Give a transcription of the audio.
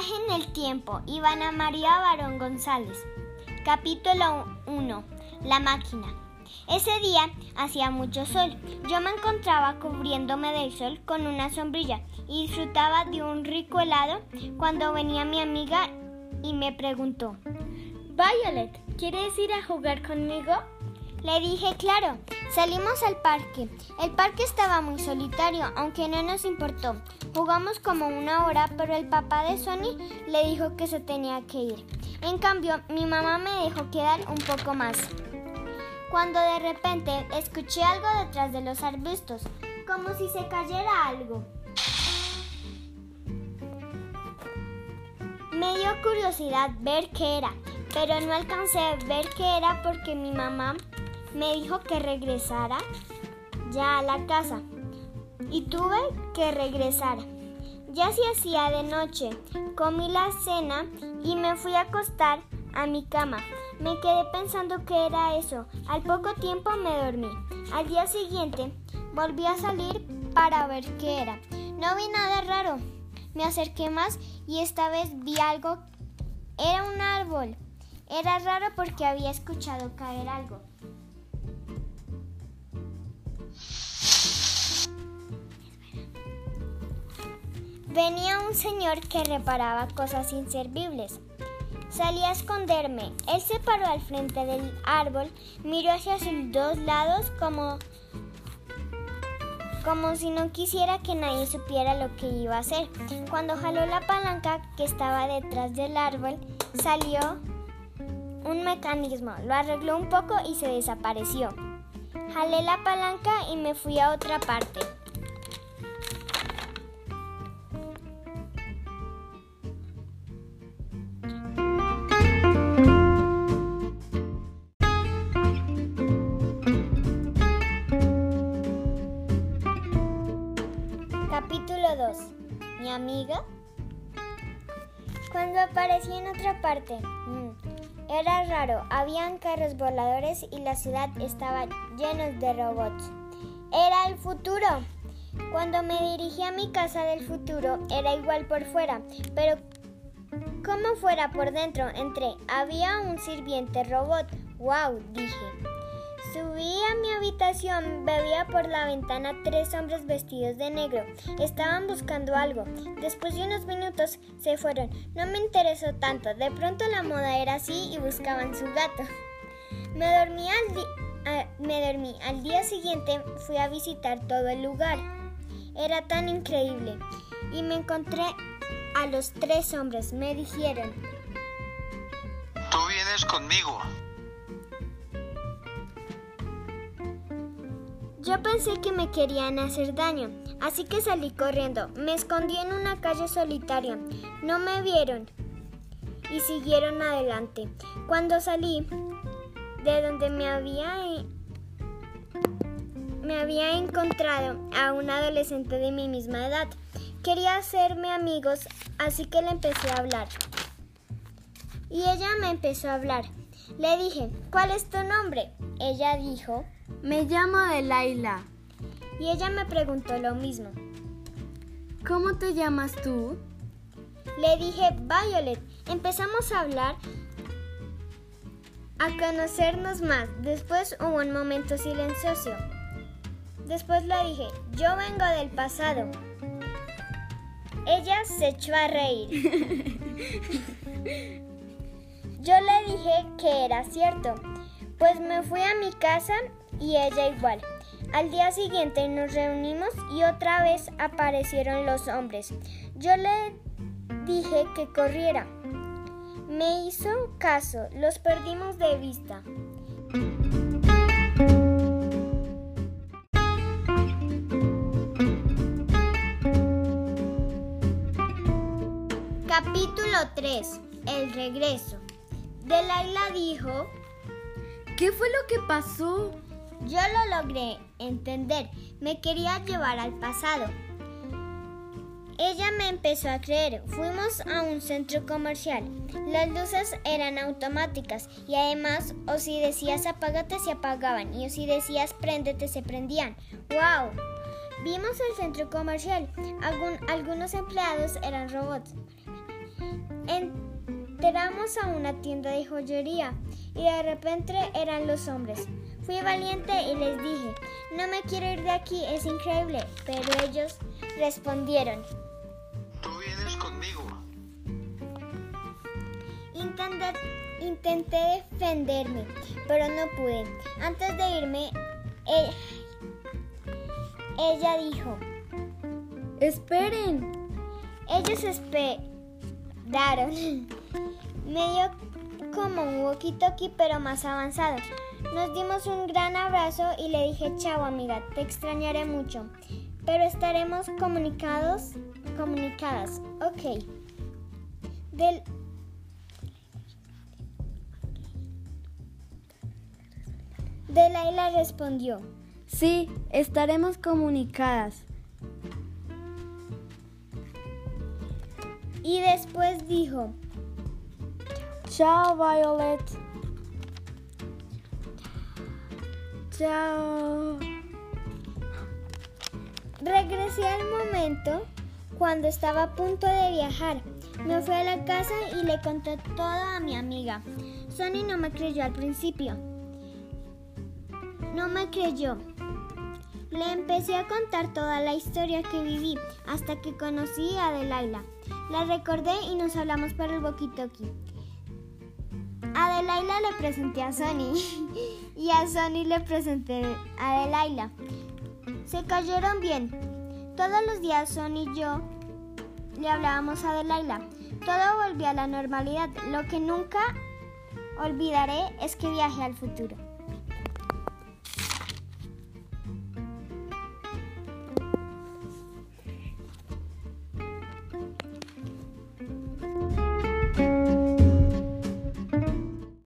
Viaje en el tiempo. Ivana María Barón González. Capítulo 1. La máquina. Ese día hacía mucho sol. Yo me encontraba cubriéndome del sol con una sombrilla y disfrutaba de un rico helado cuando venía mi amiga y me preguntó, Violet, ¿quieres ir a jugar conmigo? Le dije, claro, salimos al parque. El parque estaba muy solitario, aunque no nos importó. Jugamos como una hora, pero el papá de Sony le dijo que se tenía que ir. En cambio, mi mamá me dejó quedar un poco más. Cuando de repente escuché algo detrás de los arbustos, como si se cayera algo. Me dio curiosidad ver qué era, pero no alcancé a ver qué era porque mi mamá me dijo que regresara ya a la casa y tuve que regresar. Ya se hacía de noche, comí la cena y me fui a acostar a mi cama. Me quedé pensando qué era eso. Al poco tiempo me dormí. Al día siguiente volví a salir para ver qué era. No vi nada raro. Me acerqué más y esta vez vi algo. Era un árbol. Era raro porque había escuchado caer algo. Venía un señor que reparaba cosas inservibles. Salí a esconderme. Él se paró al frente del árbol, miró hacia sus dos lados como como si no quisiera que nadie supiera lo que iba a hacer. Cuando jaló la palanca que estaba detrás del árbol, salió un mecanismo. Lo arregló un poco y se desapareció. Jalé la palanca y me fui a otra parte. 2. Mi amiga. Cuando aparecí en otra parte, mm, era raro. Habían carros voladores y la ciudad estaba llena de robots. Era el futuro. Cuando me dirigí a mi casa del futuro, era igual por fuera, pero como fuera por dentro, entré. Había un sirviente robot. ¡Wow! dije. Subí a mi habitación, bebía por la ventana tres hombres vestidos de negro. Estaban buscando algo. Después de unos minutos se fueron. No me interesó tanto. De pronto la moda era así y buscaban su gato. Me dormí al, me dormí. al día siguiente fui a visitar todo el lugar. Era tan increíble. Y me encontré a los tres hombres. Me dijeron, Tú vienes conmigo. Yo pensé que me querían hacer daño, así que salí corriendo. Me escondí en una calle solitaria. No me vieron y siguieron adelante. Cuando salí de donde me había me había encontrado a un adolescente de mi misma edad. Quería hacerme amigos, así que le empecé a hablar. Y ella me empezó a hablar. Le dije, ¿cuál es tu nombre? Ella dijo, Me llamo Delaila. y ella me preguntó lo mismo. ¿Cómo te llamas tú? Le dije, Violet, empezamos a hablar, a conocernos más. Después hubo un momento silencioso. Después le dije, yo vengo del pasado. Ella se echó a reír. Yo le dije que era cierto, pues me fui a mi casa y ella igual. Al día siguiente nos reunimos y otra vez aparecieron los hombres. Yo le dije que corriera. Me hizo caso, los perdimos de vista. Capítulo 3. El regreso. Delaila dijo, ¿Qué fue lo que pasó? Yo lo logré entender, me quería llevar al pasado. Ella me empezó a creer. Fuimos a un centro comercial. Las luces eran automáticas y además o si decías apágate se apagaban y o si decías préndete se prendían. ¡Wow! Vimos el centro comercial. Algun- algunos empleados eran robots. Entramos a una tienda de joyería y de repente eran los hombres. Fui valiente y les dije, no me quiero ir de aquí, es increíble. Pero ellos respondieron, Tú vienes conmigo. intenté, intenté defenderme, pero no pude. Antes de irme, e- ella dijo, Esperen. Ellos esperaron. Me dio como un walkie-talkie, pero más avanzado. Nos dimos un gran abrazo y le dije, chao amiga, te extrañaré mucho. Pero estaremos comunicados, comunicadas. Ok. Del... Delaila respondió. Sí, estaremos comunicadas. Y después dijo, Chao, Violet. Chao. Regresé al momento cuando estaba a punto de viajar. Me fui a la casa y le conté todo a mi amiga. Sonny no me creyó al principio. No me creyó. Le empecé a contar toda la historia que viví hasta que conocí a Adelaila. La recordé y nos hablamos por el walkie-talkie. Adelaila le presenté a Sonny y a Sonny le presenté a Adelaila. Se cayeron bien. Todos los días Son y yo le hablábamos a Adelaila. Todo volvió a la normalidad. Lo que nunca olvidaré es que viajé al futuro.